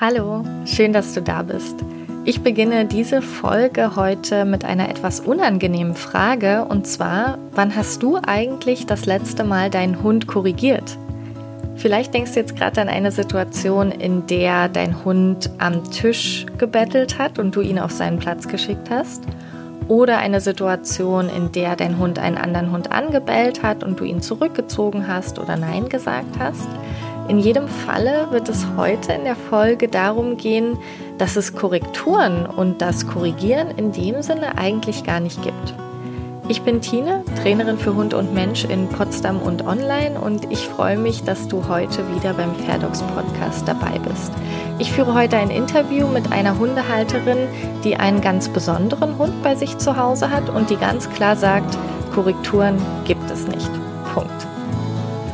Hallo, schön, dass du da bist. Ich beginne diese Folge heute mit einer etwas unangenehmen Frage und zwar, wann hast du eigentlich das letzte Mal deinen Hund korrigiert? Vielleicht denkst du jetzt gerade an eine Situation, in der dein Hund am Tisch gebettelt hat und du ihn auf seinen Platz geschickt hast. Oder eine Situation, in der dein Hund einen anderen Hund angebellt hat und du ihn zurückgezogen hast oder Nein gesagt hast. In jedem Falle wird es heute in der Folge darum gehen, dass es Korrekturen und das Korrigieren in dem Sinne eigentlich gar nicht gibt. Ich bin Tine, Trainerin für Hund und Mensch in Potsdam und online und ich freue mich, dass du heute wieder beim Fairdogs Podcast dabei bist. Ich führe heute ein Interview mit einer Hundehalterin, die einen ganz besonderen Hund bei sich zu Hause hat und die ganz klar sagt, Korrekturen gibt es nicht.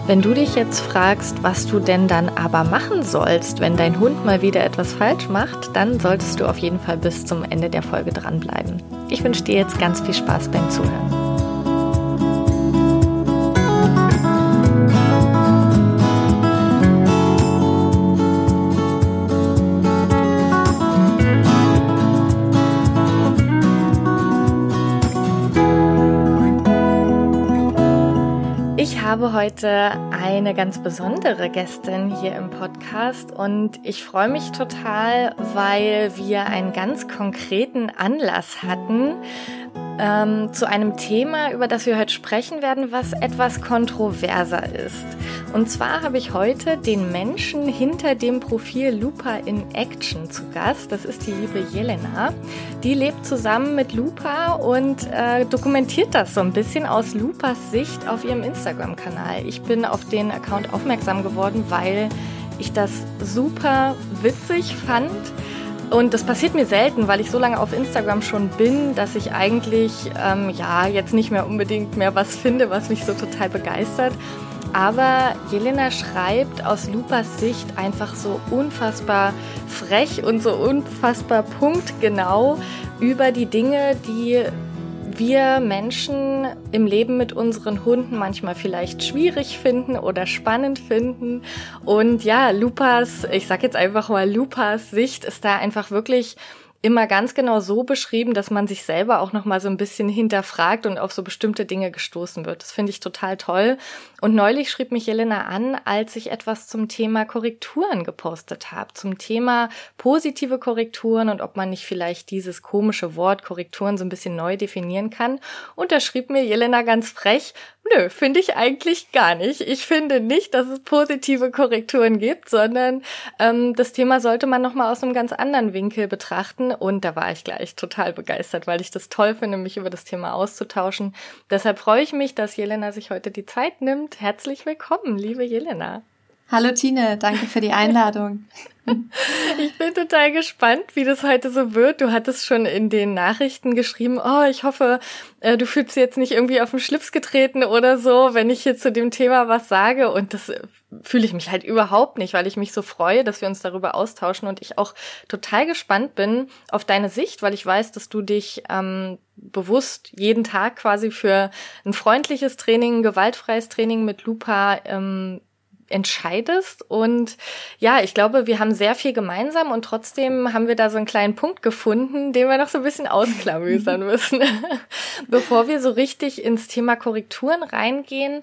Wenn du dich jetzt fragst, was du denn dann aber machen sollst, wenn dein Hund mal wieder etwas falsch macht, dann solltest du auf jeden Fall bis zum Ende der Folge dranbleiben. Ich wünsche dir jetzt ganz viel Spaß beim Zuhören. Habe heute eine ganz besondere Gästin hier im Podcast und ich freue mich total, weil wir einen ganz konkreten Anlass hatten, ähm, zu einem Thema, über das wir heute sprechen werden, was etwas kontroverser ist. Und zwar habe ich heute den Menschen hinter dem Profil Lupa in Action zu Gast. Das ist die liebe Jelena. Die lebt zusammen mit Lupa und äh, dokumentiert das so ein bisschen aus Lupas Sicht auf ihrem Instagram-Kanal. Ich bin auf den Account aufmerksam geworden, weil ich das super witzig fand und das passiert mir selten, weil ich so lange auf Instagram schon bin, dass ich eigentlich ähm, ja jetzt nicht mehr unbedingt mehr was finde, was mich so total begeistert. Aber Jelena schreibt aus Lupas Sicht einfach so unfassbar frech und so unfassbar punktgenau über die Dinge, die wir Menschen im Leben mit unseren Hunden manchmal vielleicht schwierig finden oder spannend finden. Und ja, Lupas, ich sag jetzt einfach mal, Lupas Sicht ist da einfach wirklich immer ganz genau so beschrieben, dass man sich selber auch noch mal so ein bisschen hinterfragt und auf so bestimmte Dinge gestoßen wird. Das finde ich total toll. Und neulich schrieb mich Jelena an, als ich etwas zum Thema Korrekturen gepostet habe, zum Thema positive Korrekturen und ob man nicht vielleicht dieses komische Wort Korrekturen so ein bisschen neu definieren kann. Und da schrieb mir Jelena ganz frech, Nö, finde ich eigentlich gar nicht. Ich finde nicht, dass es positive Korrekturen gibt, sondern ähm, das Thema sollte man nochmal aus einem ganz anderen Winkel betrachten. Und da war ich gleich total begeistert, weil ich das toll finde, mich über das Thema auszutauschen. Deshalb freue ich mich, dass Jelena sich heute die Zeit nimmt. Herzlich willkommen, liebe Jelena. Hallo Tine, danke für die Einladung. Ich bin total gespannt, wie das heute so wird. Du hattest schon in den Nachrichten geschrieben, oh, ich hoffe, äh, du fühlst jetzt nicht irgendwie auf den Schlips getreten oder so, wenn ich hier zu dem Thema was sage. Und das äh, fühle ich mich halt überhaupt nicht, weil ich mich so freue, dass wir uns darüber austauschen und ich auch total gespannt bin auf deine Sicht, weil ich weiß, dass du dich ähm, bewusst jeden Tag quasi für ein freundliches Training, ein gewaltfreies Training mit Lupa ähm, entscheidest. Und ja, ich glaube, wir haben sehr viel gemeinsam und trotzdem haben wir da so einen kleinen Punkt gefunden, den wir noch so ein bisschen ausklamüsern müssen. Bevor wir so richtig ins Thema Korrekturen reingehen,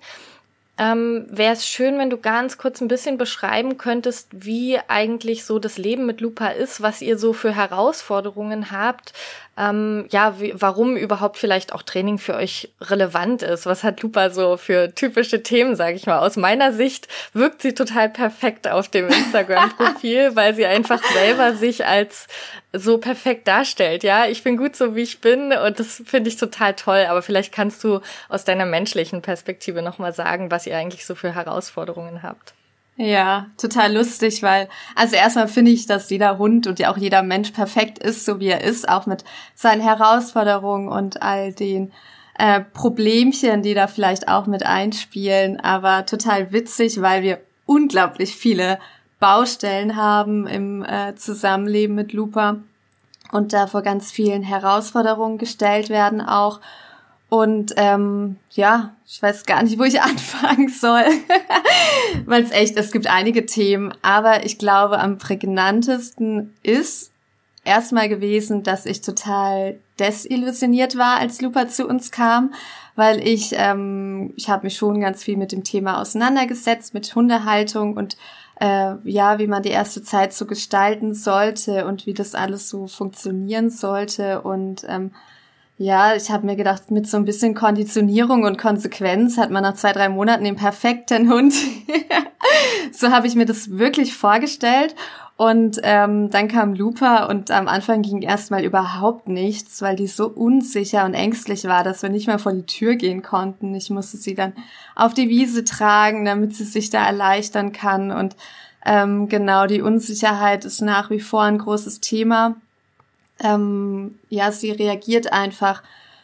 ähm, wäre es schön, wenn du ganz kurz ein bisschen beschreiben könntest, wie eigentlich so das Leben mit Lupa ist, was ihr so für Herausforderungen habt, ähm, ja, wie, warum überhaupt vielleicht auch Training für euch relevant ist. Was hat Lupa so für typische Themen, sage ich mal. Aus meiner Sicht wirkt sie total perfekt auf dem Instagram-Profil, weil sie einfach selber sich als so perfekt darstellt. Ja, ich bin gut so, wie ich bin und das finde ich total toll. Aber vielleicht kannst du aus deiner menschlichen Perspektive nochmal sagen, was ihr eigentlich so für Herausforderungen habt. Ja, total lustig, weil, also erstmal finde ich, dass jeder Hund und ja auch jeder Mensch perfekt ist, so wie er ist, auch mit seinen Herausforderungen und all den äh, Problemchen, die da vielleicht auch mit einspielen, aber total witzig, weil wir unglaublich viele Baustellen haben im äh, Zusammenleben mit Lupa und da vor ganz vielen Herausforderungen gestellt werden auch Und ähm, ja, ich weiß gar nicht, wo ich anfangen soll, weil es echt, es gibt einige Themen, aber ich glaube, am prägnantesten ist erstmal gewesen, dass ich total desillusioniert war, als Lupa zu uns kam, weil ich, ähm, ich habe mich schon ganz viel mit dem Thema auseinandergesetzt, mit Hundehaltung und äh, ja, wie man die erste Zeit so gestalten sollte und wie das alles so funktionieren sollte. Und ähm, ja, ich habe mir gedacht, mit so ein bisschen Konditionierung und Konsequenz hat man nach zwei, drei Monaten den perfekten Hund. so habe ich mir das wirklich vorgestellt. Und ähm, dann kam Lupa und am Anfang ging erstmal überhaupt nichts, weil die so unsicher und ängstlich war, dass wir nicht mal vor die Tür gehen konnten. Ich musste sie dann auf die Wiese tragen, damit sie sich da erleichtern kann. Und ähm, genau, die Unsicherheit ist nach wie vor ein großes Thema. Ähm, ja, sie reagiert einfach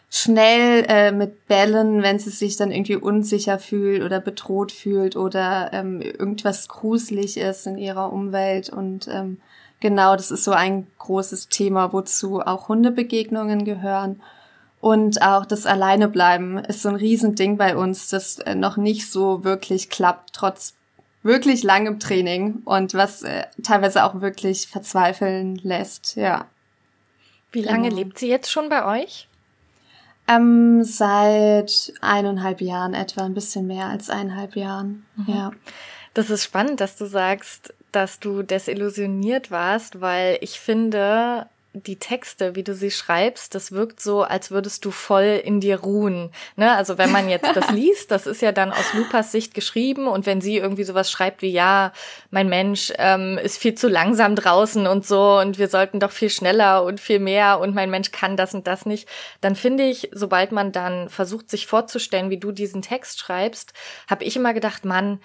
schnell äh, mit Bällen, wenn sie sich dann irgendwie unsicher fühlt oder bedroht fühlt oder ähm, irgendwas gruselig ist in ihrer Umwelt. Und ähm, genau, das ist so ein großes Thema, wozu auch Hundebegegnungen gehören. Und auch das Alleinebleiben ist so ein Riesending bei uns, das äh, noch nicht so wirklich klappt, trotz wirklich langem Training und was äh, teilweise auch wirklich verzweifeln lässt, ja. Wie lange genau. lebt sie jetzt schon bei euch? Ähm, seit eineinhalb Jahren etwa, ein bisschen mehr als eineinhalb Jahren, mhm. ja. Das ist spannend, dass du sagst, dass du desillusioniert warst, weil ich finde, die Texte, wie du sie schreibst, das wirkt so, als würdest du voll in dir ruhen. Ne? Also wenn man jetzt das liest, das ist ja dann aus Lupas Sicht geschrieben und wenn sie irgendwie sowas schreibt wie, ja, mein Mensch ähm, ist viel zu langsam draußen und so und wir sollten doch viel schneller und viel mehr und mein Mensch kann das und das nicht, dann finde ich, sobald man dann versucht, sich vorzustellen, wie du diesen Text schreibst, habe ich immer gedacht, Mann,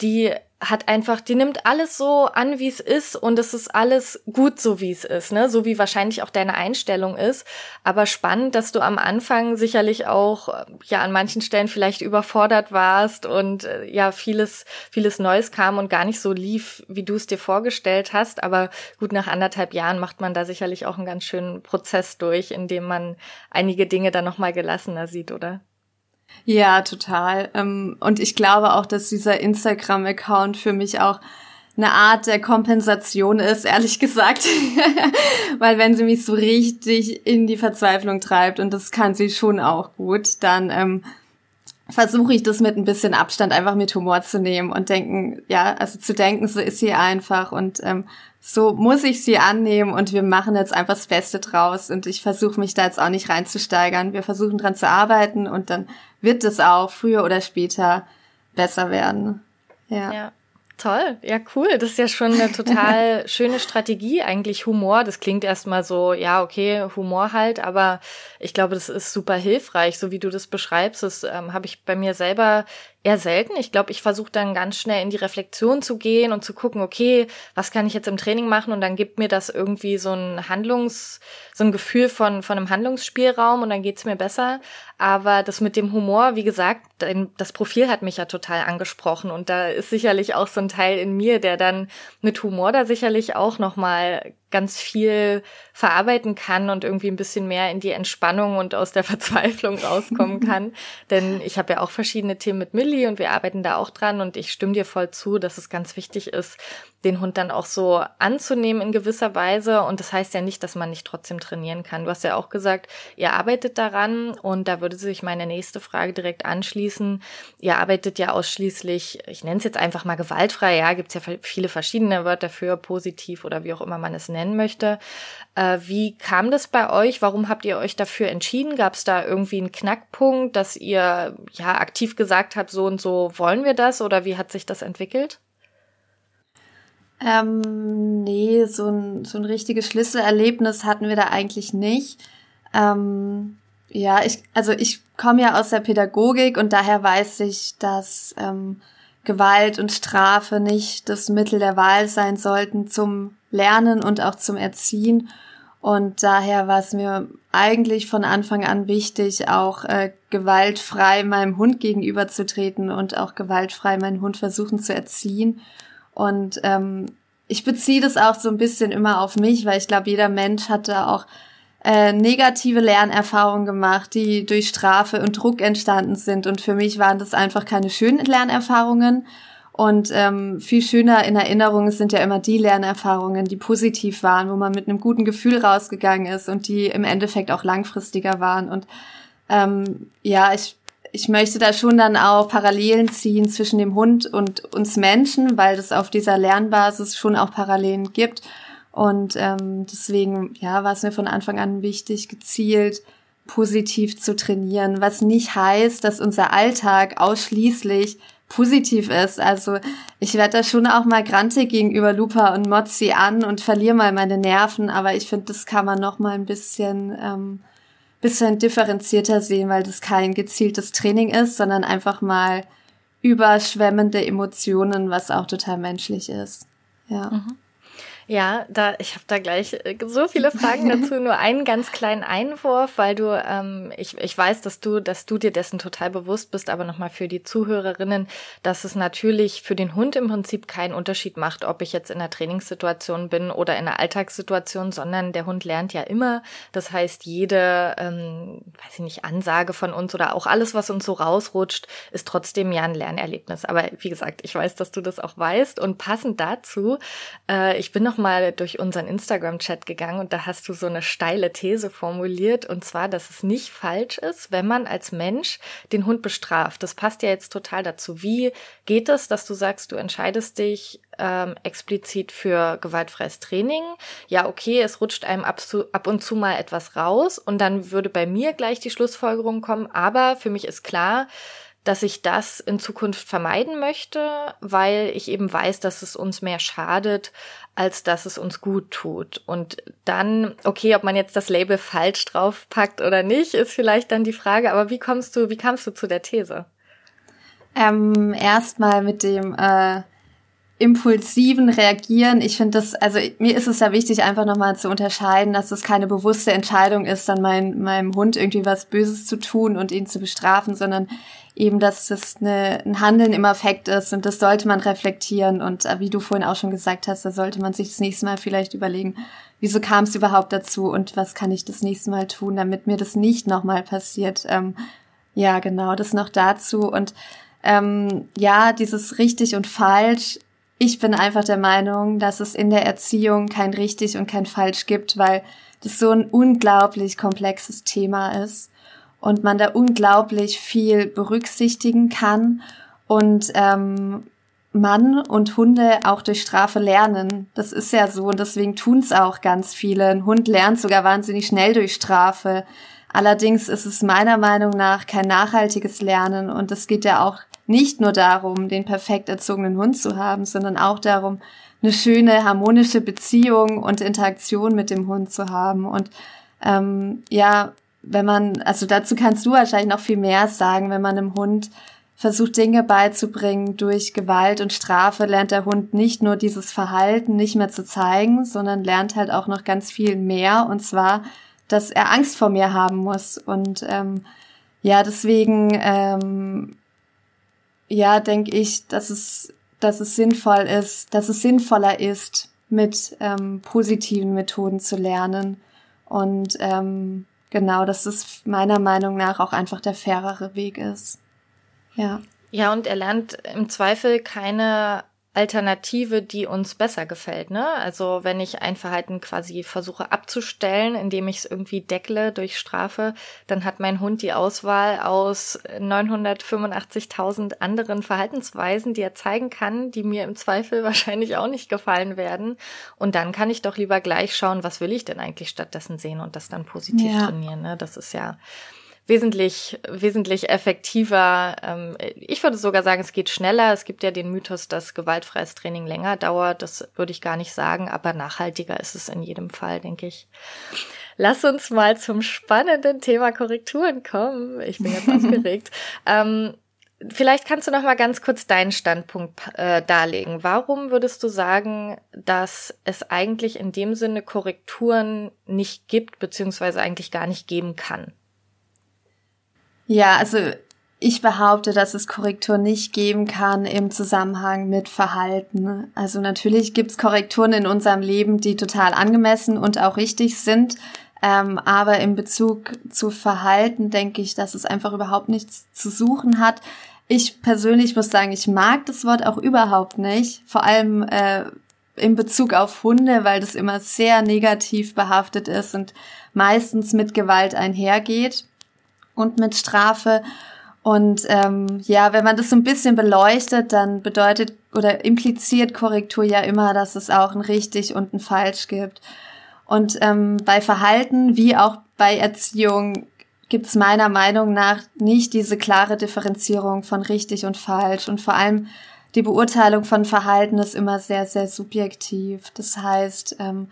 die hat einfach, die nimmt alles so an, wie es ist und es ist alles gut so, wie es ist, ne? So wie wahrscheinlich auch deine Einstellung ist. Aber spannend, dass du am Anfang sicherlich auch, ja, an manchen Stellen vielleicht überfordert warst und äh, ja, vieles, vieles Neues kam und gar nicht so lief, wie du es dir vorgestellt hast. Aber gut, nach anderthalb Jahren macht man da sicherlich auch einen ganz schönen Prozess durch, in dem man einige Dinge dann nochmal gelassener sieht, oder? Ja, total. Ähm, und ich glaube auch, dass dieser Instagram-Account für mich auch eine Art der Kompensation ist, ehrlich gesagt. Weil wenn sie mich so richtig in die Verzweiflung treibt, und das kann sie schon auch gut, dann ähm, versuche ich das mit ein bisschen Abstand einfach mit Humor zu nehmen und denken, ja, also zu denken, so ist sie einfach und ähm, so muss ich sie annehmen und wir machen jetzt einfach das Beste draus und ich versuche mich da jetzt auch nicht reinzusteigern. Wir versuchen dran zu arbeiten und dann wird es auch früher oder später besser werden. Ja. ja. Toll, ja cool. Das ist ja schon eine total schöne Strategie, eigentlich Humor. Das klingt erstmal so, ja, okay, Humor halt, aber ich glaube, das ist super hilfreich, so wie du das beschreibst. Das ähm, habe ich bei mir selber eher selten. Ich glaube, ich versuche dann ganz schnell in die Reflexion zu gehen und zu gucken, okay, was kann ich jetzt im Training machen? Und dann gibt mir das irgendwie so ein Handlungs, so ein Gefühl von, von einem Handlungsspielraum und dann geht's mir besser. Aber das mit dem Humor, wie gesagt, das Profil hat mich ja total angesprochen und da ist sicherlich auch so ein Teil in mir, der dann mit Humor da sicherlich auch nochmal ganz viel verarbeiten kann und irgendwie ein bisschen mehr in die Entspannung und aus der Verzweiflung rauskommen kann. Denn ich habe ja auch verschiedene Themen mit Millie und wir arbeiten da auch dran und ich stimme dir voll zu, dass es ganz wichtig ist, den Hund dann auch so anzunehmen in gewisser Weise. Und das heißt ja nicht, dass man nicht trotzdem trainieren kann. Du hast ja auch gesagt, ihr arbeitet daran und da würde sich meine nächste Frage direkt anschließen. Ihr arbeitet ja ausschließlich, ich nenne es jetzt einfach mal gewaltfrei, ja, gibt es ja viele verschiedene Wörter für positiv oder wie auch immer man es nennen möchte. Äh, wie kam das bei euch? Warum habt ihr euch dafür entschieden? Gab es da irgendwie einen Knackpunkt, dass ihr ja aktiv gesagt habt, so und so wollen wir das oder wie hat sich das entwickelt? Ähm, nee, so ein, so ein richtiges Schlüsselerlebnis hatten wir da eigentlich nicht. Ähm, ja, ich, also ich komme ja aus der Pädagogik und daher weiß ich, dass ähm, Gewalt und Strafe nicht das Mittel der Wahl sein sollten zum Lernen und auch zum Erziehen. Und daher war es mir eigentlich von Anfang an wichtig, auch äh, gewaltfrei meinem Hund gegenüberzutreten und auch gewaltfrei meinen Hund versuchen zu erziehen. Und ähm, ich beziehe das auch so ein bisschen immer auf mich, weil ich glaube, jeder Mensch hat da auch äh, negative Lernerfahrungen gemacht, die durch Strafe und Druck entstanden sind. Und für mich waren das einfach keine schönen Lernerfahrungen. Und ähm, viel schöner in Erinnerung sind ja immer die Lernerfahrungen, die positiv waren, wo man mit einem guten Gefühl rausgegangen ist und die im Endeffekt auch langfristiger waren. Und ähm, ja, ich, ich möchte da schon dann auch Parallelen ziehen zwischen dem Hund und uns Menschen, weil es auf dieser Lernbasis schon auch Parallelen gibt. Und ähm, deswegen, ja, war es mir von Anfang an wichtig, gezielt positiv zu trainieren, was nicht heißt, dass unser Alltag ausschließlich positiv ist. Also ich werde da schon auch mal grantig gegenüber Lupa und Mozzi an und verliere mal meine Nerven, aber ich finde, das kann man noch mal ein bisschen ähm, bisschen differenzierter sehen, weil das kein gezieltes Training ist, sondern einfach mal überschwemmende Emotionen, was auch total menschlich ist. Ja. Mhm. Ja, da ich habe da gleich äh, so viele Fragen dazu. Nur einen ganz kleinen Einwurf, weil du, ähm, ich, ich weiß, dass du, dass du dir dessen total bewusst bist, aber nochmal für die Zuhörerinnen, dass es natürlich für den Hund im Prinzip keinen Unterschied macht, ob ich jetzt in einer Trainingssituation bin oder in einer Alltagssituation, sondern der Hund lernt ja immer. Das heißt, jede, ähm, weiß ich nicht, Ansage von uns oder auch alles, was uns so rausrutscht, ist trotzdem ja ein Lernerlebnis. Aber wie gesagt, ich weiß, dass du das auch weißt und passend dazu, äh, ich bin noch mal durch unseren Instagram-Chat gegangen und da hast du so eine steile These formuliert und zwar, dass es nicht falsch ist, wenn man als Mensch den Hund bestraft. Das passt ja jetzt total dazu. Wie geht es, dass du sagst, du entscheidest dich ähm, explizit für gewaltfreies Training? Ja, okay, es rutscht einem ab, ab und zu mal etwas raus und dann würde bei mir gleich die Schlussfolgerung kommen, aber für mich ist klar, dass ich das in Zukunft vermeiden möchte, weil ich eben weiß, dass es uns mehr schadet, als dass es uns gut tut. Und dann, okay, ob man jetzt das Label falsch draufpackt oder nicht, ist vielleicht dann die Frage. Aber wie kommst du, wie kamst du zu der These? Ähm, Erstmal mit dem äh, impulsiven Reagieren. Ich finde das, also mir ist es ja wichtig, einfach nochmal zu unterscheiden, dass es keine bewusste Entscheidung ist, dann mein, meinem Hund irgendwie was Böses zu tun und ihn zu bestrafen, sondern eben, dass das eine, ein Handeln im Affekt ist und das sollte man reflektieren und äh, wie du vorhin auch schon gesagt hast, da sollte man sich das nächste Mal vielleicht überlegen, wieso kam es überhaupt dazu und was kann ich das nächste Mal tun, damit mir das nicht nochmal passiert. Ähm, ja, genau, das noch dazu und ähm, ja, dieses richtig und falsch ich bin einfach der Meinung, dass es in der Erziehung kein richtig und kein falsch gibt, weil das so ein unglaublich komplexes Thema ist und man da unglaublich viel berücksichtigen kann und ähm, Mann und Hunde auch durch Strafe lernen. Das ist ja so und deswegen tun es auch ganz viele. Ein Hund lernt sogar wahnsinnig schnell durch Strafe. Allerdings ist es meiner Meinung nach kein nachhaltiges Lernen und es geht ja auch nicht nur darum, den perfekt erzogenen Hund zu haben, sondern auch darum, eine schöne, harmonische Beziehung und Interaktion mit dem Hund zu haben. Und ähm, ja, wenn man, also dazu kannst du wahrscheinlich noch viel mehr sagen, wenn man einem Hund versucht, Dinge beizubringen durch Gewalt und Strafe, lernt der Hund nicht nur dieses Verhalten nicht mehr zu zeigen, sondern lernt halt auch noch ganz viel mehr. Und zwar, dass er Angst vor mir haben muss. Und ähm, ja, deswegen ähm, ja, denke ich, dass es, dass es sinnvoll ist, dass es sinnvoller ist, mit ähm, positiven Methoden zu lernen. Und ähm, genau, dass es meiner Meinung nach auch einfach der fairere Weg ist. Ja. Ja, und er lernt im Zweifel keine Alternative, die uns besser gefällt. Ne? Also wenn ich ein Verhalten quasi versuche abzustellen, indem ich es irgendwie deckle durch Strafe, dann hat mein Hund die Auswahl aus 985.000 anderen Verhaltensweisen, die er zeigen kann, die mir im Zweifel wahrscheinlich auch nicht gefallen werden. Und dann kann ich doch lieber gleich schauen, was will ich denn eigentlich stattdessen sehen und das dann positiv ja. trainieren. Ne? Das ist ja wesentlich, wesentlich effektiver. Ähm, ich würde sogar sagen, es geht schneller. Es gibt ja den Mythos, dass gewaltfreies Training länger dauert. Das würde ich gar nicht sagen, aber nachhaltiger ist es in jedem Fall, denke ich. Lass uns mal zum spannenden Thema Korrekturen kommen. Ich bin jetzt aufgeregt. Ähm, vielleicht kannst du noch mal ganz kurz deinen Standpunkt äh, darlegen. Warum würdest du sagen, dass es eigentlich in dem Sinne Korrekturen nicht gibt, beziehungsweise eigentlich gar nicht geben kann? Ja, also ich behaupte, dass es Korrektur nicht geben kann im Zusammenhang mit Verhalten. Also natürlich gibt's Korrekturen in unserem Leben, die total angemessen und auch richtig sind. Ähm, aber in Bezug zu Verhalten denke ich, dass es einfach überhaupt nichts zu suchen hat. Ich persönlich muss sagen, ich mag das Wort auch überhaupt nicht. Vor allem äh, in Bezug auf Hunde, weil das immer sehr negativ behaftet ist und meistens mit Gewalt einhergeht und mit Strafe. Und ähm, ja, wenn man das so ein bisschen beleuchtet, dann bedeutet oder impliziert Korrektur ja immer, dass es auch ein richtig und ein falsch gibt. Und ähm, bei Verhalten wie auch bei Erziehung gibt es meiner Meinung nach nicht diese klare Differenzierung von richtig und falsch. Und vor allem die Beurteilung von Verhalten ist immer sehr, sehr subjektiv. Das heißt, ähm,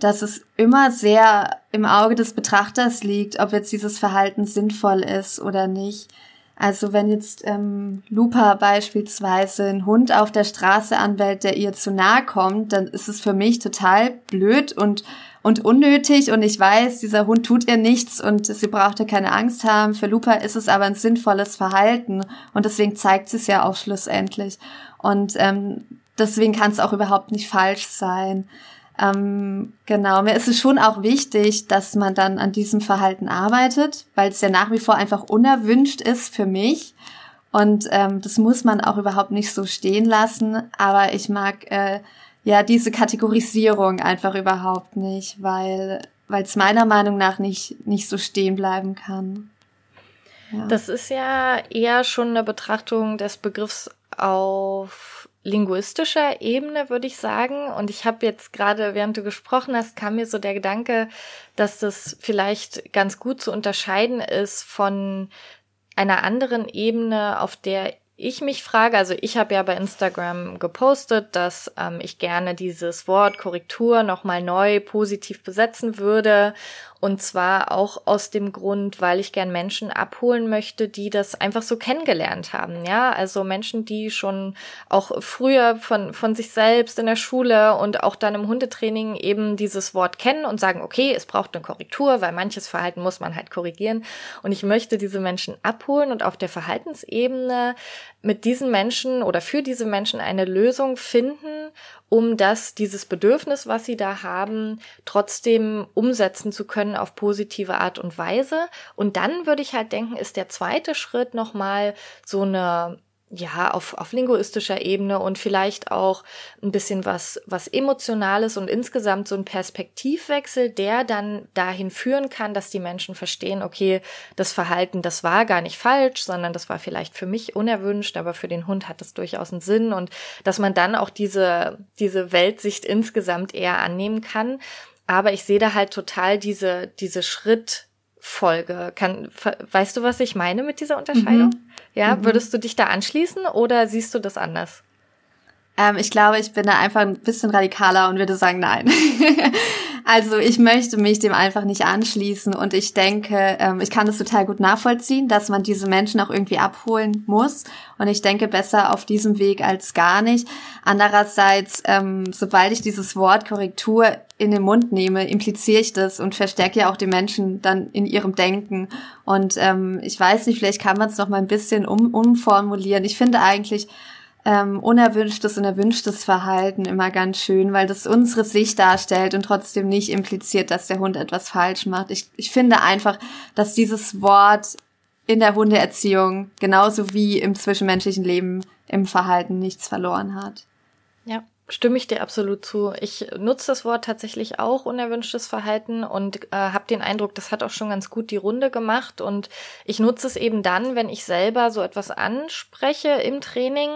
dass es immer sehr im Auge des Betrachters liegt, ob jetzt dieses Verhalten sinnvoll ist oder nicht. Also wenn jetzt ähm, Lupa beispielsweise einen Hund auf der Straße anbellt, der ihr zu nahe kommt, dann ist es für mich total blöd und und unnötig und ich weiß, dieser Hund tut ihr nichts und sie braucht ja keine Angst haben. Für Lupa ist es aber ein sinnvolles Verhalten und deswegen zeigt sie es ja auch schlussendlich. Und ähm, deswegen kann es auch überhaupt nicht falsch sein. Ähm, genau, mir ist es schon auch wichtig, dass man dann an diesem Verhalten arbeitet, weil es ja nach wie vor einfach unerwünscht ist für mich. Und ähm, das muss man auch überhaupt nicht so stehen lassen. Aber ich mag äh, ja diese Kategorisierung einfach überhaupt nicht, weil weil es meiner Meinung nach nicht nicht so stehen bleiben kann. Ja. Das ist ja eher schon eine Betrachtung des Begriffs auf linguistischer Ebene, würde ich sagen. Und ich habe jetzt gerade, während du gesprochen hast, kam mir so der Gedanke, dass das vielleicht ganz gut zu unterscheiden ist von einer anderen Ebene, auf der ich mich frage, also ich habe ja bei Instagram gepostet, dass ähm, ich gerne dieses Wort Korrektur nochmal neu positiv besetzen würde und zwar auch aus dem Grund, weil ich gern Menschen abholen möchte, die das einfach so kennengelernt haben. Ja, also Menschen, die schon auch früher von, von sich selbst in der Schule und auch dann im Hundetraining eben dieses Wort kennen und sagen, okay, es braucht eine Korrektur, weil manches Verhalten muss man halt korrigieren. Und ich möchte diese Menschen abholen und auf der Verhaltensebene mit diesen Menschen oder für diese Menschen eine Lösung finden um das, dieses Bedürfnis, was sie da haben, trotzdem umsetzen zu können auf positive Art und Weise. Und dann würde ich halt denken, ist der zweite Schritt nochmal so eine ja, auf, auf linguistischer Ebene und vielleicht auch ein bisschen was, was Emotionales und insgesamt so ein Perspektivwechsel, der dann dahin führen kann, dass die Menschen verstehen, okay, das Verhalten, das war gar nicht falsch, sondern das war vielleicht für mich unerwünscht, aber für den Hund hat das durchaus einen Sinn und dass man dann auch diese, diese Weltsicht insgesamt eher annehmen kann. Aber ich sehe da halt total diese, diese Schritt, Folge. Kann, weißt du, was ich meine mit dieser Unterscheidung? Mhm. Ja, mhm. würdest du dich da anschließen oder siehst du das anders? Ähm, ich glaube, ich bin da einfach ein bisschen radikaler und würde sagen, nein. also ich möchte mich dem einfach nicht anschließen und ich denke, ähm, ich kann das total gut nachvollziehen, dass man diese Menschen auch irgendwie abholen muss. Und ich denke besser auf diesem Weg als gar nicht. Andererseits, ähm, sobald ich dieses Wort Korrektur in den Mund nehme, impliziere ich das und verstärke ja auch die Menschen dann in ihrem Denken. Und ähm, ich weiß nicht, vielleicht kann man es noch mal ein bisschen um, umformulieren. Ich finde eigentlich, ähm, unerwünschtes und erwünschtes Verhalten immer ganz schön, weil das unsere Sicht darstellt und trotzdem nicht impliziert, dass der Hund etwas falsch macht. Ich, ich finde einfach, dass dieses Wort in der Hundeerziehung genauso wie im zwischenmenschlichen Leben im Verhalten nichts verloren hat. Ja, stimme ich dir absolut zu. Ich nutze das Wort tatsächlich auch unerwünschtes Verhalten und äh, habe den Eindruck, das hat auch schon ganz gut die Runde gemacht und ich nutze es eben dann, wenn ich selber so etwas anspreche im Training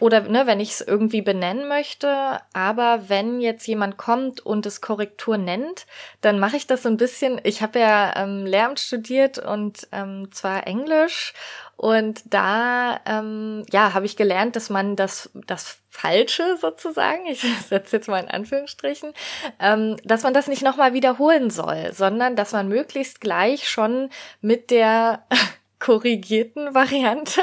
oder ne, wenn ich es irgendwie benennen möchte. Aber wenn jetzt jemand kommt und es Korrektur nennt, dann mache ich das so ein bisschen. Ich habe ja ähm, Lehramt studiert und ähm, zwar Englisch und da ähm, ja habe ich gelernt, dass man das das Falsche sozusagen, ich setze jetzt mal in Anführungsstrichen, ähm, dass man das nicht nochmal wiederholen soll, sondern dass man möglichst gleich schon mit der korrigierten Variante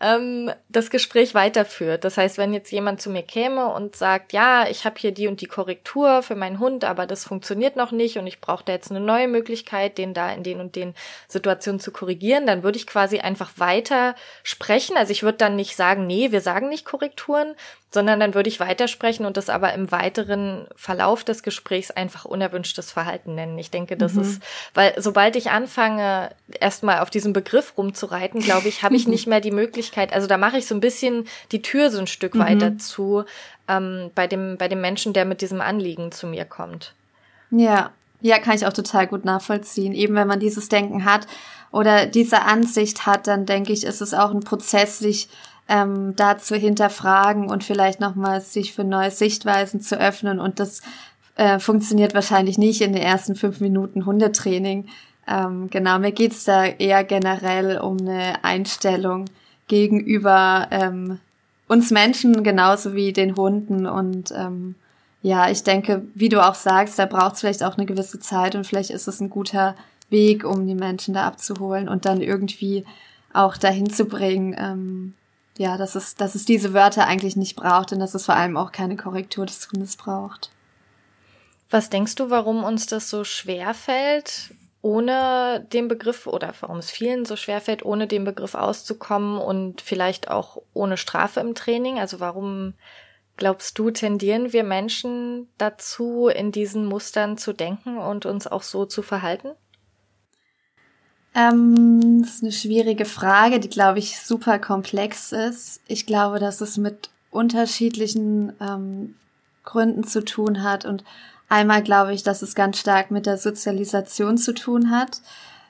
ähm, das Gespräch weiterführt. Das heißt, wenn jetzt jemand zu mir käme und sagt, ja, ich habe hier die und die Korrektur für meinen Hund, aber das funktioniert noch nicht und ich brauche da jetzt eine neue Möglichkeit, den da in den und den Situationen zu korrigieren, dann würde ich quasi einfach weiter sprechen. Also ich würde dann nicht sagen, nee, wir sagen nicht Korrekturen, sondern dann würde ich weitersprechen und das aber im weiteren Verlauf des Gesprächs einfach unerwünschtes Verhalten nennen. Ich denke, das mhm. ist, weil sobald ich anfange, erstmal auf diesem Begriff rumzureiten, glaube ich, habe ich nicht mehr die Möglichkeit, also da mache ich so ein bisschen die Tür so ein Stück mhm. weiter zu ähm, bei dem, bei dem Menschen, der mit diesem Anliegen zu mir kommt. Ja, ja, kann ich auch total gut nachvollziehen. Eben wenn man dieses Denken hat oder diese Ansicht hat, dann denke ich, ist es auch ein Prozess, sich ähm, da zu hinterfragen und vielleicht nochmal sich für neue Sichtweisen zu öffnen. Und das äh, funktioniert wahrscheinlich nicht in den ersten fünf Minuten Hundetraining. Ähm, genau, mir geht's da eher generell um eine Einstellung gegenüber ähm, uns Menschen genauso wie den Hunden. Und ähm, ja, ich denke, wie du auch sagst, da braucht es vielleicht auch eine gewisse Zeit und vielleicht ist es ein guter Weg, um die Menschen da abzuholen und dann irgendwie auch dahin zu bringen, ähm, ja, dass es, dass es diese Wörter eigentlich nicht braucht und dass es vor allem auch keine Korrektur des Hundes braucht. Was denkst du, warum uns das so schwer fällt, ohne den Begriff oder warum es vielen so schwer fällt, ohne den Begriff auszukommen und vielleicht auch ohne Strafe im Training? Also warum glaubst du, tendieren wir Menschen dazu, in diesen Mustern zu denken und uns auch so zu verhalten? Ähm, das ist eine schwierige Frage, die, glaube ich, super komplex ist. Ich glaube, dass es mit unterschiedlichen ähm, Gründen zu tun hat. Und einmal glaube ich, dass es ganz stark mit der Sozialisation zu tun hat.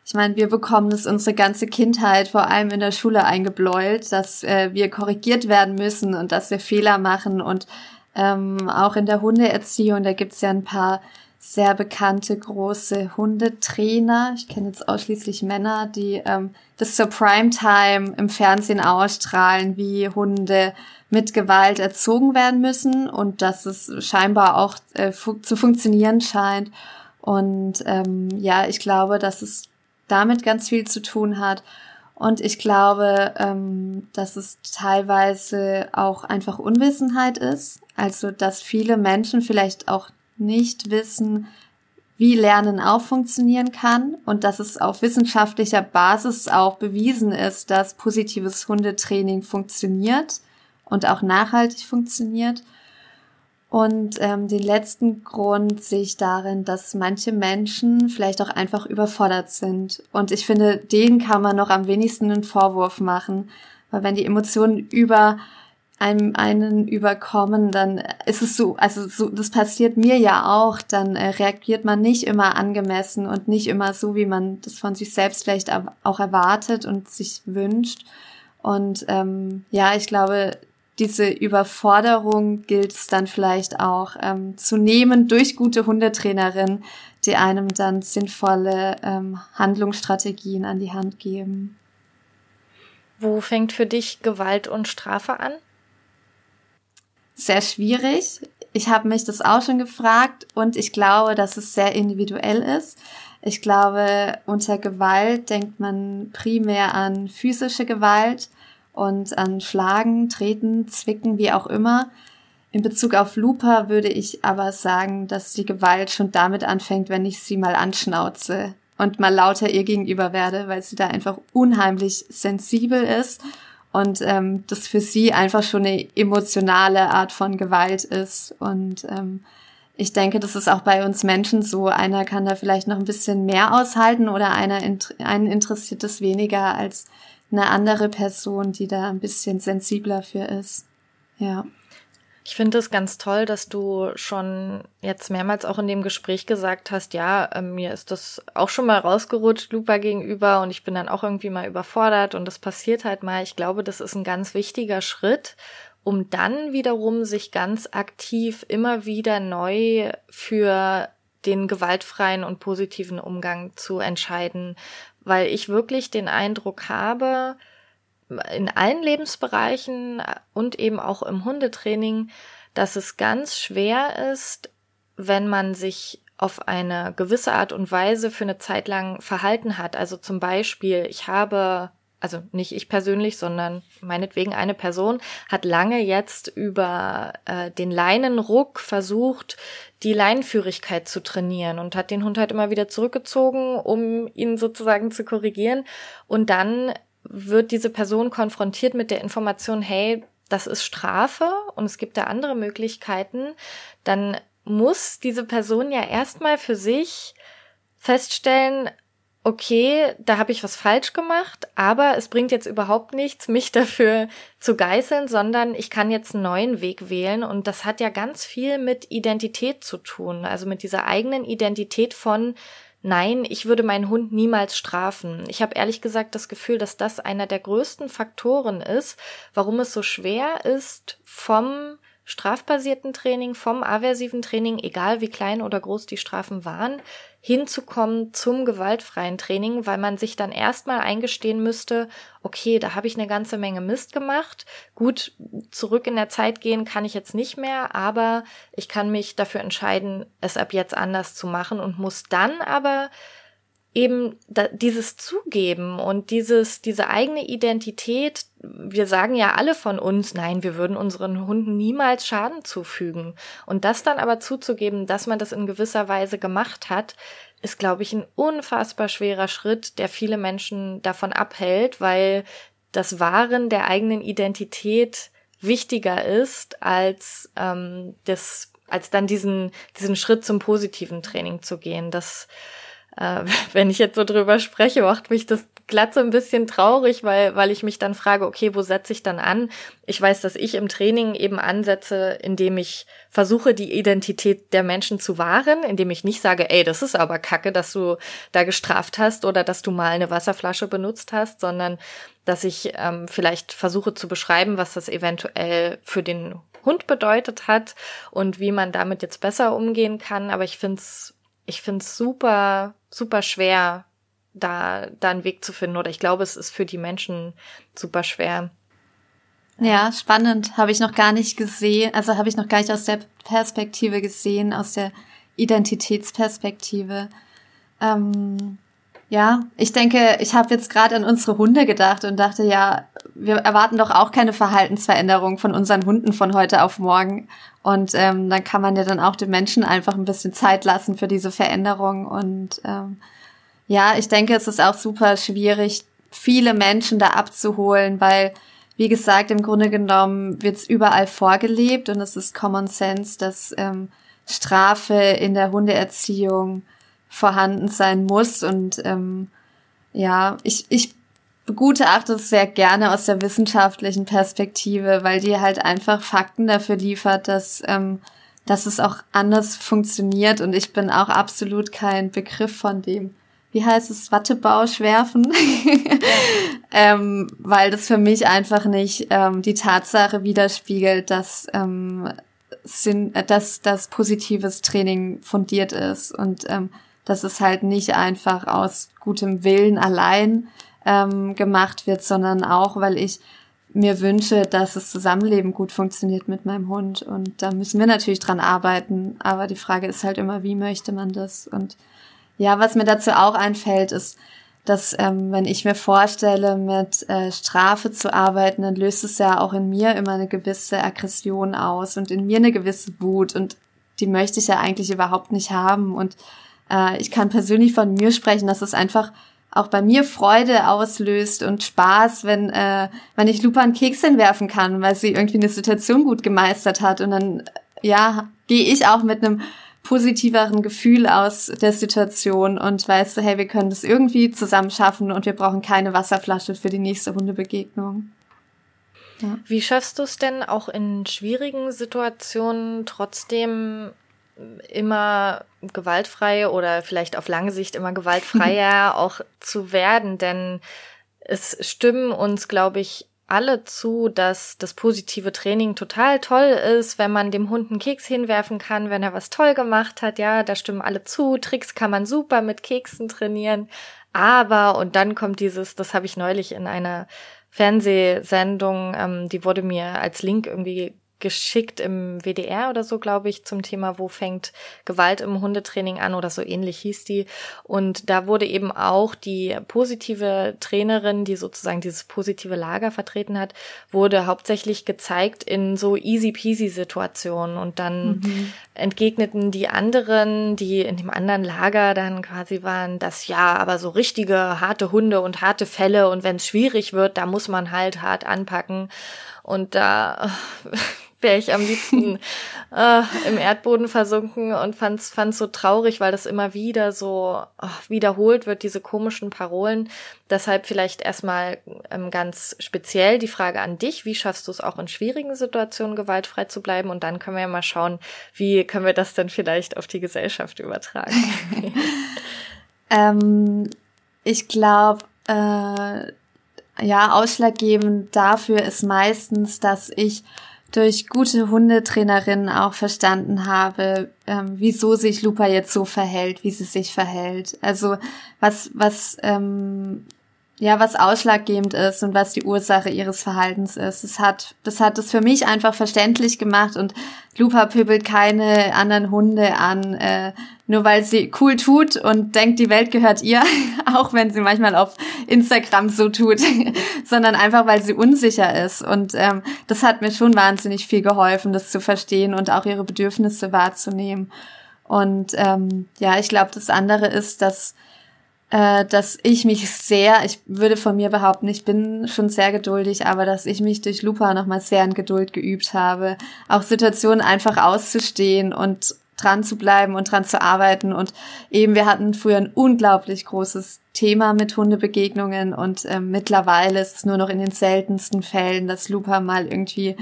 Ich meine, wir bekommen es unsere ganze Kindheit, vor allem in der Schule, eingebläut, dass äh, wir korrigiert werden müssen und dass wir Fehler machen. Und ähm, auch in der Hundeerziehung, da gibt es ja ein paar sehr bekannte große Hundetrainer. Ich kenne jetzt ausschließlich Männer, die ähm, das zur Primetime im Fernsehen ausstrahlen, wie Hunde mit Gewalt erzogen werden müssen und dass es scheinbar auch äh, fu zu funktionieren scheint. Und ähm, ja, ich glaube, dass es damit ganz viel zu tun hat. Und ich glaube, ähm, dass es teilweise auch einfach Unwissenheit ist. Also, dass viele Menschen vielleicht auch nicht wissen, wie Lernen auch funktionieren kann und dass es auf wissenschaftlicher Basis auch bewiesen ist, dass positives Hundetraining funktioniert und auch nachhaltig funktioniert. Und ähm, den letzten Grund sehe ich darin, dass manche Menschen vielleicht auch einfach überfordert sind. Und ich finde, denen kann man noch am wenigsten einen Vorwurf machen, weil wenn die Emotionen über einem einen überkommen, dann ist es so, also so, das passiert mir ja auch, dann äh, reagiert man nicht immer angemessen und nicht immer so, wie man das von sich selbst vielleicht auch erwartet und sich wünscht. Und ähm, ja, ich glaube, diese Überforderung gilt es dann vielleicht auch ähm, zu nehmen durch gute Hundetrainerin, die einem dann sinnvolle ähm, Handlungsstrategien an die Hand geben. Wo fängt für dich Gewalt und Strafe an? Sehr schwierig. Ich habe mich das auch schon gefragt und ich glaube, dass es sehr individuell ist. Ich glaube, unter Gewalt denkt man primär an physische Gewalt und an Schlagen, Treten, Zwicken, wie auch immer. In Bezug auf Lupa würde ich aber sagen, dass die Gewalt schon damit anfängt, wenn ich sie mal anschnauze und mal lauter ihr gegenüber werde, weil sie da einfach unheimlich sensibel ist und ähm, das für sie einfach schon eine emotionale Art von Gewalt ist. Und ähm, ich denke, das ist auch bei uns Menschen so. Einer kann da vielleicht noch ein bisschen mehr aushalten oder einer einen interessiert es weniger als eine andere Person, die da ein bisschen sensibler für ist. Ja. Ich finde es ganz toll, dass du schon jetzt mehrmals auch in dem Gespräch gesagt hast, ja, äh, mir ist das auch schon mal rausgerutscht, Lupa gegenüber, und ich bin dann auch irgendwie mal überfordert und das passiert halt mal. Ich glaube, das ist ein ganz wichtiger Schritt, um dann wiederum sich ganz aktiv immer wieder neu für den gewaltfreien und positiven Umgang zu entscheiden, weil ich wirklich den Eindruck habe, in allen Lebensbereichen und eben auch im Hundetraining, dass es ganz schwer ist, wenn man sich auf eine gewisse Art und Weise für eine Zeit lang verhalten hat. Also zum Beispiel, ich habe, also nicht ich persönlich, sondern meinetwegen eine Person hat lange jetzt über äh, den Leinenruck versucht, die Leinenführigkeit zu trainieren und hat den Hund halt immer wieder zurückgezogen, um ihn sozusagen zu korrigieren. Und dann wird diese Person konfrontiert mit der Information, hey, das ist Strafe und es gibt da andere Möglichkeiten, dann muss diese Person ja erstmal für sich feststellen, okay, da habe ich was falsch gemacht, aber es bringt jetzt überhaupt nichts, mich dafür zu geißeln, sondern ich kann jetzt einen neuen Weg wählen und das hat ja ganz viel mit Identität zu tun, also mit dieser eigenen Identität von Nein, ich würde meinen Hund niemals strafen. Ich habe ehrlich gesagt das Gefühl, dass das einer der größten Faktoren ist, warum es so schwer ist, vom strafbasierten Training, vom aversiven Training, egal wie klein oder groß die Strafen waren, hinzukommen zum gewaltfreien Training, weil man sich dann erstmal eingestehen müsste, okay, da habe ich eine ganze Menge Mist gemacht. Gut, zurück in der Zeit gehen kann ich jetzt nicht mehr, aber ich kann mich dafür entscheiden, es ab jetzt anders zu machen und muss dann aber eben da, dieses Zugeben und dieses, diese eigene Identität, wir sagen ja alle von uns, nein, wir würden unseren Hunden niemals Schaden zufügen. Und das dann aber zuzugeben, dass man das in gewisser Weise gemacht hat, ist, glaube ich, ein unfassbar schwerer Schritt, der viele Menschen davon abhält, weil das Wahren der eigenen Identität wichtiger ist als ähm, das, als dann diesen diesen Schritt zum positiven Training zu gehen. Das äh, wenn ich jetzt so drüber spreche, macht mich das glatt so ein bisschen traurig, weil, weil ich mich dann frage, okay, wo setze ich dann an? Ich weiß, dass ich im Training eben ansetze, indem ich versuche, die Identität der Menschen zu wahren, indem ich nicht sage, ey, das ist aber kacke, dass du da gestraft hast oder dass du mal eine Wasserflasche benutzt hast, sondern dass ich ähm, vielleicht versuche zu beschreiben, was das eventuell für den Hund bedeutet hat und wie man damit jetzt besser umgehen kann. Aber ich finde es ich finde es super, super schwer, da, da einen Weg zu finden. Oder ich glaube, es ist für die Menschen super schwer. Ja, spannend. Habe ich noch gar nicht gesehen. Also habe ich noch gar nicht aus der Perspektive gesehen, aus der Identitätsperspektive. Ähm, ja, ich denke, ich habe jetzt gerade an unsere Hunde gedacht und dachte, ja, wir erwarten doch auch keine Verhaltensveränderung von unseren Hunden von heute auf morgen. Und ähm, dann kann man ja dann auch den Menschen einfach ein bisschen Zeit lassen für diese Veränderung. Und ähm, ja, ich denke, es ist auch super schwierig, viele Menschen da abzuholen, weil, wie gesagt, im Grunde genommen wird es überall vorgelebt und es ist Common Sense, dass ähm, Strafe in der Hundeerziehung vorhanden sein muss. Und ähm, ja, ich, ich begutachte es sehr gerne aus der wissenschaftlichen Perspektive, weil die halt einfach Fakten dafür liefert, dass, ähm, dass es auch anders funktioniert. Und ich bin auch absolut kein Begriff von dem, wie heißt es, Wattebausch werfen, ähm, weil das für mich einfach nicht ähm, die Tatsache widerspiegelt, dass ähm, Sinn, dass das positives Training fundiert ist und ähm, dass es halt nicht einfach aus gutem Willen allein ähm, gemacht wird, sondern auch, weil ich mir wünsche, dass das Zusammenleben gut funktioniert mit meinem Hund. Und da müssen wir natürlich dran arbeiten. Aber die Frage ist halt immer, wie möchte man das? Und ja, was mir dazu auch einfällt, ist, dass ähm, wenn ich mir vorstelle, mit äh, Strafe zu arbeiten, dann löst es ja auch in mir immer eine gewisse Aggression aus und in mir eine gewisse Wut. Und die möchte ich ja eigentlich überhaupt nicht haben. Und äh, ich kann persönlich von mir sprechen, dass es einfach auch bei mir Freude auslöst und Spaß, wenn, äh, wenn ich Lupa einen Keks hinwerfen kann, weil sie irgendwie eine Situation gut gemeistert hat. Und dann, ja, gehe ich auch mit einem positiveren Gefühl aus der Situation und weißt du, hey, wir können das irgendwie zusammen schaffen und wir brauchen keine Wasserflasche für die nächste Hundebegegnung. Ja. Wie schaffst du es denn auch in schwierigen Situationen trotzdem immer gewaltfrei oder vielleicht auf lange Sicht immer gewaltfreier auch zu werden, denn es stimmen uns, glaube ich, alle zu, dass das positive Training total toll ist, wenn man dem Hund einen Keks hinwerfen kann, wenn er was toll gemacht hat. Ja, da stimmen alle zu. Tricks kann man super mit Keksen trainieren. Aber, und dann kommt dieses, das habe ich neulich in einer Fernsehsendung, ähm, die wurde mir als Link irgendwie geschickt im WDR oder so, glaube ich, zum Thema, wo fängt Gewalt im Hundetraining an oder so ähnlich hieß die. Und da wurde eben auch die positive Trainerin, die sozusagen dieses positive Lager vertreten hat, wurde hauptsächlich gezeigt in so easy peasy Situationen. Und dann mhm. entgegneten die anderen, die in dem anderen Lager dann quasi waren, dass ja, aber so richtige harte Hunde und harte Fälle und wenn es schwierig wird, da muss man halt hart anpacken. Und da wäre ich am liebsten äh, im Erdboden versunken und fand's fand's so traurig, weil das immer wieder so oh, wiederholt wird, diese komischen Parolen. Deshalb vielleicht erstmal ähm, ganz speziell die Frage an dich, wie schaffst du es auch in schwierigen Situationen gewaltfrei zu bleiben? Und dann können wir ja mal schauen, wie können wir das denn vielleicht auf die Gesellschaft übertragen. ähm, ich glaube, äh, ja, ausschlaggebend dafür ist meistens, dass ich durch gute Hundetrainerinnen auch verstanden habe, ähm, wieso sich Lupa jetzt so verhält, wie sie sich verhält. Also was, was, ähm, ja, was ausschlaggebend ist und was die Ursache ihres Verhaltens ist. Das hat, das hat es für mich einfach verständlich gemacht und Lupa pöbelt keine anderen Hunde an, äh, nur weil sie cool tut und denkt, die Welt gehört ihr, auch wenn sie manchmal auf Instagram so tut, sondern einfach, weil sie unsicher ist. Und ähm, das hat mir schon wahnsinnig viel geholfen, das zu verstehen und auch ihre Bedürfnisse wahrzunehmen. Und ähm, ja, ich glaube, das andere ist, dass äh, dass ich mich sehr, ich würde von mir behaupten, ich bin schon sehr geduldig, aber dass ich mich durch Lupa nochmal sehr in Geduld geübt habe, auch Situationen einfach auszustehen und dran zu bleiben und dran zu arbeiten. Und eben, wir hatten früher ein unglaublich großes Thema mit Hundebegegnungen und äh, mittlerweile ist es nur noch in den seltensten Fällen, dass Lupa mal irgendwie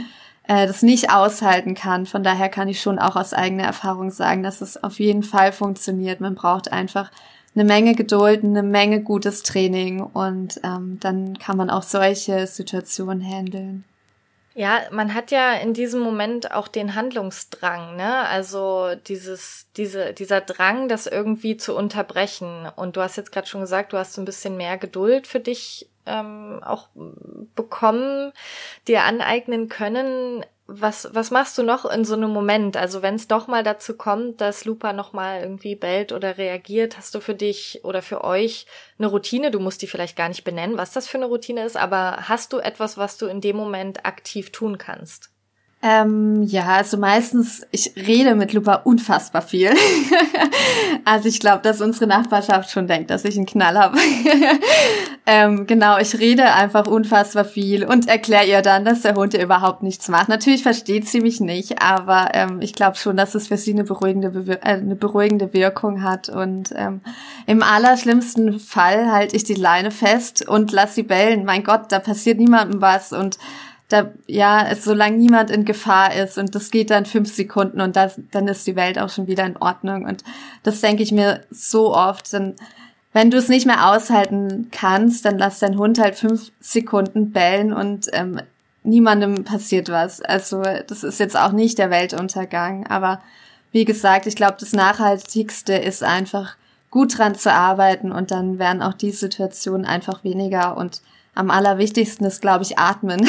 äh, das nicht aushalten kann. Von daher kann ich schon auch aus eigener Erfahrung sagen, dass es auf jeden Fall funktioniert. Man braucht einfach eine Menge Geduld, eine Menge gutes Training und ähm, dann kann man auch solche Situationen handeln. Ja, man hat ja in diesem Moment auch den Handlungsdrang, ne? Also dieses, diese, dieser Drang, das irgendwie zu unterbrechen. Und du hast jetzt gerade schon gesagt, du hast so ein bisschen mehr Geduld für dich ähm, auch bekommen, dir aneignen können. Was, was machst du noch in so einem Moment? Also wenn es doch mal dazu kommt, dass Lupa noch mal irgendwie bellt oder reagiert, hast du für dich oder für euch eine Routine? Du musst die vielleicht gar nicht benennen, was das für eine Routine ist, aber hast du etwas, was du in dem Moment aktiv tun kannst? Ähm, ja, also meistens, ich rede mit Lupa unfassbar viel. also ich glaube, dass unsere Nachbarschaft schon denkt, dass ich einen Knall habe. ähm, genau, ich rede einfach unfassbar viel und erkläre ihr dann, dass der Hund ja überhaupt nichts macht. Natürlich versteht sie mich nicht, aber ähm, ich glaube schon, dass es für sie eine beruhigende, Bewir äh, eine beruhigende Wirkung hat. Und ähm, im allerschlimmsten Fall halte ich die Leine fest und lass sie bellen. Mein Gott, da passiert niemandem was und da, ja, es, solange niemand in Gefahr ist und das geht dann fünf Sekunden und das, dann ist die Welt auch schon wieder in Ordnung. Und das denke ich mir so oft. Dann, wenn du es nicht mehr aushalten kannst, dann lass dein Hund halt fünf Sekunden bellen und ähm, niemandem passiert was. Also das ist jetzt auch nicht der Weltuntergang. Aber wie gesagt, ich glaube, das Nachhaltigste ist einfach gut dran zu arbeiten und dann werden auch die Situationen einfach weniger und am allerwichtigsten ist, glaube ich, atmen.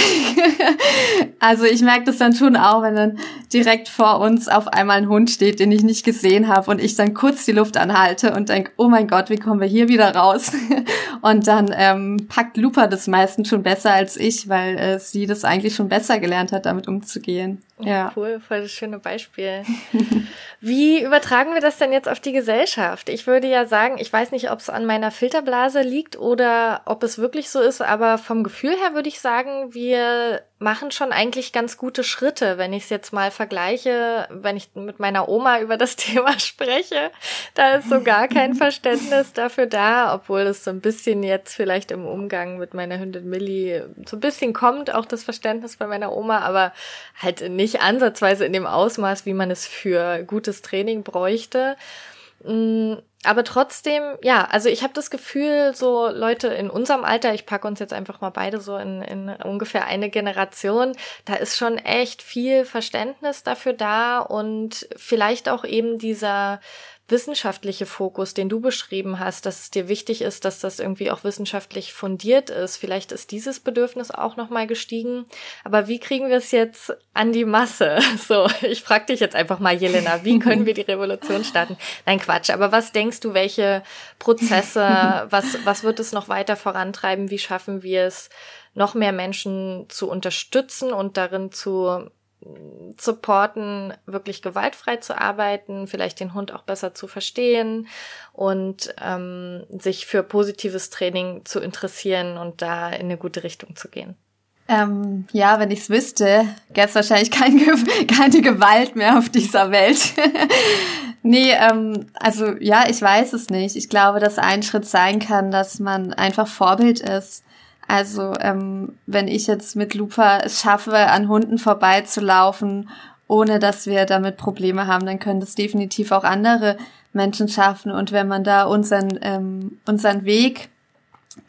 also ich merke das dann schon auch, wenn dann direkt vor uns auf einmal ein Hund steht, den ich nicht gesehen habe und ich dann kurz die Luft anhalte und denke, oh mein Gott, wie kommen wir hier wieder raus? und dann ähm, packt Lupa das meistens schon besser als ich, weil äh, sie das eigentlich schon besser gelernt hat, damit umzugehen. Ja. Cool, voll das schöne Beispiel. Wie übertragen wir das denn jetzt auf die Gesellschaft? Ich würde ja sagen, ich weiß nicht, ob es an meiner Filterblase liegt oder ob es wirklich so ist, aber vom Gefühl her würde ich sagen, wir machen schon eigentlich ganz gute Schritte, wenn ich es jetzt mal vergleiche, wenn ich mit meiner Oma über das Thema spreche, da ist so gar kein Verständnis dafür da, obwohl es so ein bisschen jetzt vielleicht im Umgang mit meiner Hündin Millie so ein bisschen kommt, auch das Verständnis bei meiner Oma, aber halt nicht nicht ansatzweise in dem Ausmaß, wie man es für gutes Training bräuchte. Aber trotzdem, ja, also ich habe das Gefühl, so Leute in unserem Alter, ich packe uns jetzt einfach mal beide so in, in ungefähr eine Generation, da ist schon echt viel Verständnis dafür da und vielleicht auch eben dieser wissenschaftliche Fokus, den du beschrieben hast, dass es dir wichtig ist, dass das irgendwie auch wissenschaftlich fundiert ist. Vielleicht ist dieses Bedürfnis auch nochmal gestiegen. Aber wie kriegen wir es jetzt an die Masse? So, ich frage dich jetzt einfach mal, Jelena, wie können wir die Revolution starten? Nein, Quatsch. Aber was denkst du, welche Prozesse, was, was wird es noch weiter vorantreiben? Wie schaffen wir es, noch mehr Menschen zu unterstützen und darin zu supporten, wirklich gewaltfrei zu arbeiten, vielleicht den Hund auch besser zu verstehen und ähm, sich für positives Training zu interessieren und da in eine gute Richtung zu gehen. Ähm, ja, wenn ich's wüsste, gäbe es wahrscheinlich kein, keine Gewalt mehr auf dieser Welt. nee, ähm, also ja, ich weiß es nicht. Ich glaube, dass ein Schritt sein kann, dass man einfach Vorbild ist. Also ähm, wenn ich jetzt mit Lupa es schaffe, an Hunden vorbeizulaufen, ohne dass wir damit Probleme haben, dann können das definitiv auch andere Menschen schaffen. Und wenn man da unseren, ähm, unseren Weg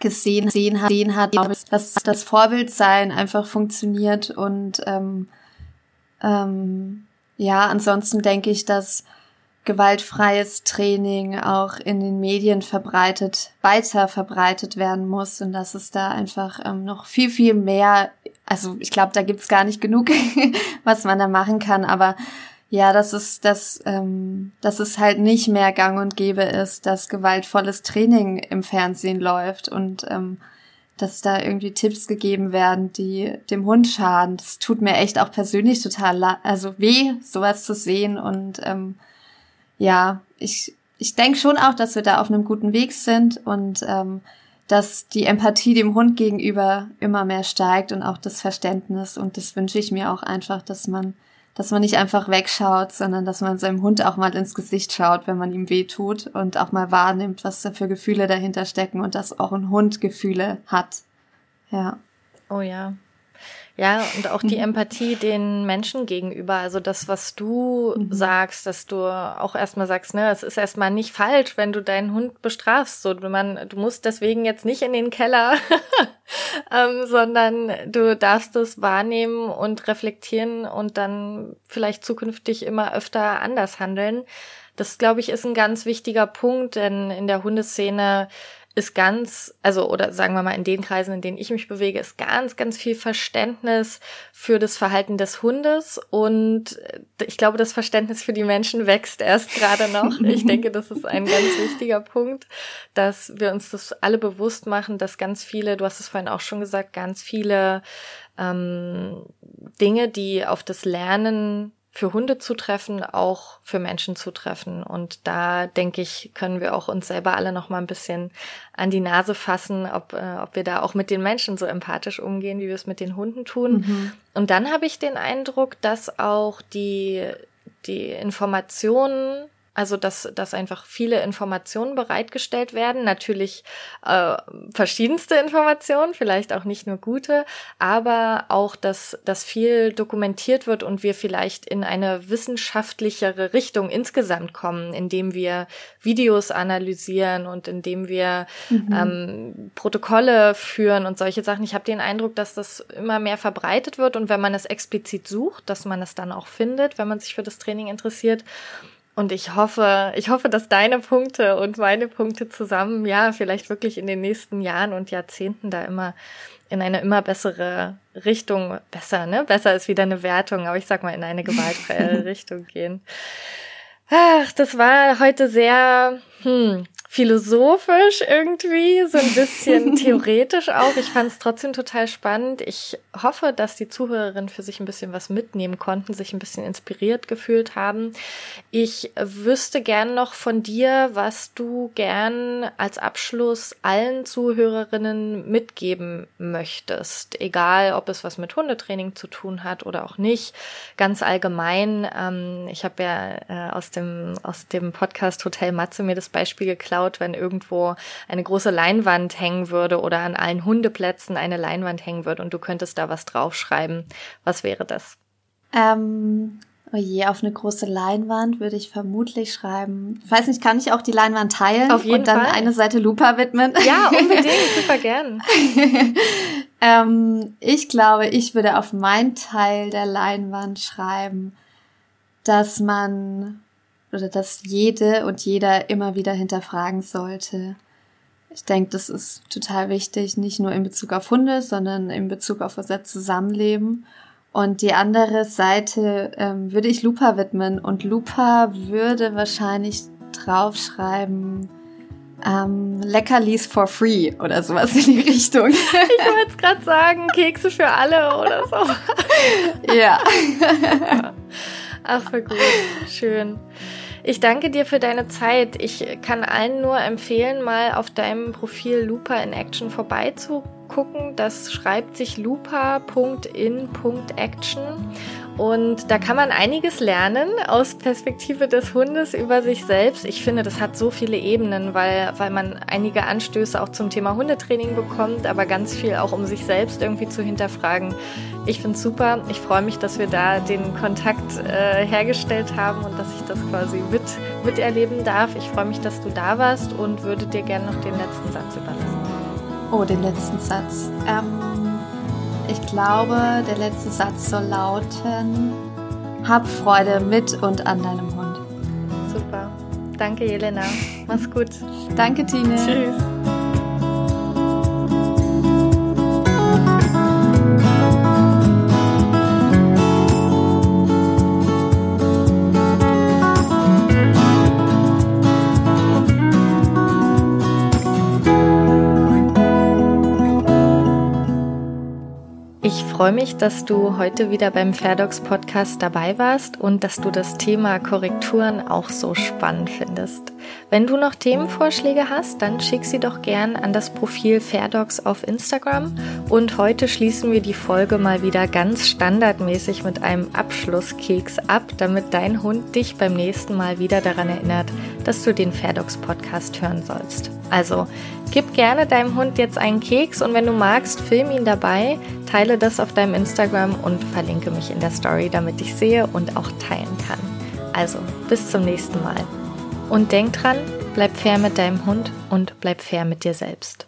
gesehen, gesehen hat, gesehen hat dass das Vorbildsein einfach funktioniert und ähm, ähm, ja, ansonsten denke ich, dass gewaltfreies Training auch in den Medien verbreitet, weiter verbreitet werden muss und dass es da einfach ähm, noch viel, viel mehr, also ich glaube, da gibt's gar nicht genug, was man da machen kann, aber ja, dass es, dass, ähm, dass es halt nicht mehr gang und gäbe ist, dass gewaltvolles Training im Fernsehen läuft und ähm, dass da irgendwie Tipps gegeben werden, die dem Hund schaden. Das tut mir echt auch persönlich total also weh, sowas zu sehen. Und ähm, ja, ich, ich denke schon auch, dass wir da auf einem guten Weg sind und ähm, dass die Empathie dem Hund gegenüber immer mehr steigt und auch das Verständnis. Und das wünsche ich mir auch einfach, dass man dass man nicht einfach wegschaut, sondern dass man seinem Hund auch mal ins Gesicht schaut, wenn man ihm weh tut und auch mal wahrnimmt, was da für Gefühle dahinter stecken und dass auch ein Hund Gefühle hat. Ja. Oh ja. Ja, und auch die mhm. Empathie den Menschen gegenüber. Also das, was du mhm. sagst, dass du auch erstmal sagst, ne, es ist erstmal nicht falsch, wenn du deinen Hund bestrafst. So, man, du musst deswegen jetzt nicht in den Keller, ähm, sondern du darfst es wahrnehmen und reflektieren und dann vielleicht zukünftig immer öfter anders handeln. Das, glaube ich, ist ein ganz wichtiger Punkt, denn in der Hundeszene ist ganz, also oder sagen wir mal in den Kreisen, in denen ich mich bewege, ist ganz, ganz viel Verständnis für das Verhalten des Hundes und äh, ich glaube, das Verständnis für die Menschen wächst erst gerade noch. Ich denke, das ist ein ganz wichtiger Punkt, dass wir uns das alle bewusst machen, dass ganz viele, du hast es vorhin auch schon gesagt, ganz viele ähm, Dinge, die auf das Lernen für Hunde zutreffen, auch für Menschen zutreffen. Und da denke ich, können wir auch uns selber alle noch mal ein bisschen an die Nase fassen, ob, äh, ob wir da auch mit den Menschen so empathisch umgehen, wie wir es mit den Hunden tun. Mhm. Und dann habe ich den Eindruck, dass auch die, die Informationen also, dass, dass einfach viele Informationen bereitgestellt werden. Natürlich äh, verschiedenste Informationen, vielleicht auch nicht nur gute, aber auch, dass, dass viel dokumentiert wird und wir vielleicht in eine wissenschaftlichere Richtung insgesamt kommen, indem wir Videos analysieren und indem wir mhm. ähm, Protokolle führen und solche Sachen. Ich habe den Eindruck, dass das immer mehr verbreitet wird und wenn man es explizit sucht, dass man es dann auch findet, wenn man sich für das Training interessiert. Und ich hoffe, ich hoffe, dass deine Punkte und meine Punkte zusammen, ja, vielleicht wirklich in den nächsten Jahren und Jahrzehnten da immer in eine immer bessere Richtung, besser, ne? Besser ist wieder eine Wertung, aber ich sag mal in eine gewaltfreie Richtung gehen. Ach, das war heute sehr, hm, philosophisch irgendwie, so ein bisschen theoretisch auch. Ich fand es trotzdem total spannend. Ich hoffe, dass die Zuhörerinnen für sich ein bisschen was mitnehmen konnten, sich ein bisschen inspiriert gefühlt haben. Ich wüsste gern noch von dir, was du gern als Abschluss allen Zuhörerinnen mitgeben möchtest. Egal, ob es was mit Hundetraining zu tun hat oder auch nicht. Ganz allgemein. Ähm, ich habe ja äh, aus dem, aus dem Podcast Hotel Matze mir das Beispiel geklaut laut, wenn irgendwo eine große Leinwand hängen würde oder an allen Hundeplätzen eine Leinwand hängen würde und du könntest da was draufschreiben. Was wäre das? Ähm, oh je, auf eine große Leinwand würde ich vermutlich schreiben. Ich weiß nicht, kann ich auch die Leinwand teilen auf jeden und dann Fall. eine Seite Lupa widmen? Ja, unbedingt, super gern. ähm, ich glaube, ich würde auf mein Teil der Leinwand schreiben, dass man oder dass jede und jeder immer wieder hinterfragen sollte. Ich denke, das ist total wichtig, nicht nur in Bezug auf Hunde, sondern in Bezug auf unser Zusammenleben. Und die andere Seite ähm, würde ich Lupa widmen. Und Lupa würde wahrscheinlich draufschreiben, ähm, Leckerlis for free oder sowas in die Richtung. Ich wollte jetzt gerade sagen, Kekse für alle oder so. ja. Ach, voll gut. Schön. Ich danke dir für deine Zeit. Ich kann allen nur empfehlen, mal auf deinem Profil Looper in Action vorbeizugucken gucken. Das schreibt sich lupa.in.action. Und da kann man einiges lernen aus Perspektive des Hundes über sich selbst. Ich finde, das hat so viele Ebenen, weil, weil man einige Anstöße auch zum Thema Hundetraining bekommt, aber ganz viel auch um sich selbst irgendwie zu hinterfragen. Ich finde es super. Ich freue mich, dass wir da den Kontakt äh, hergestellt haben und dass ich das quasi mit, miterleben darf. Ich freue mich, dass du da warst und würde dir gerne noch den letzten Satz überlassen. Oh, den letzten Satz. Ähm ich glaube, der letzte Satz soll lauten, hab Freude mit und an deinem Hund. Super. Danke, Jelena. Mach's gut. Danke, Tine. Tschüss. Freue mich, dass du heute wieder beim Fairdocs Podcast dabei warst und dass du das Thema Korrekturen auch so spannend findest. Wenn du noch Themenvorschläge hast, dann schick sie doch gern an das Profil Fairdocs auf Instagram. Und heute schließen wir die Folge mal wieder ganz standardmäßig mit einem Abschlusskeks ab, damit dein Hund dich beim nächsten Mal wieder daran erinnert, dass du den Fairdocs Podcast hören sollst. Also Gib gerne deinem Hund jetzt einen Keks und wenn du magst, film ihn dabei, teile das auf deinem Instagram und verlinke mich in der Story, damit ich sehe und auch teilen kann. Also, bis zum nächsten Mal. Und denk dran, bleib fair mit deinem Hund und bleib fair mit dir selbst.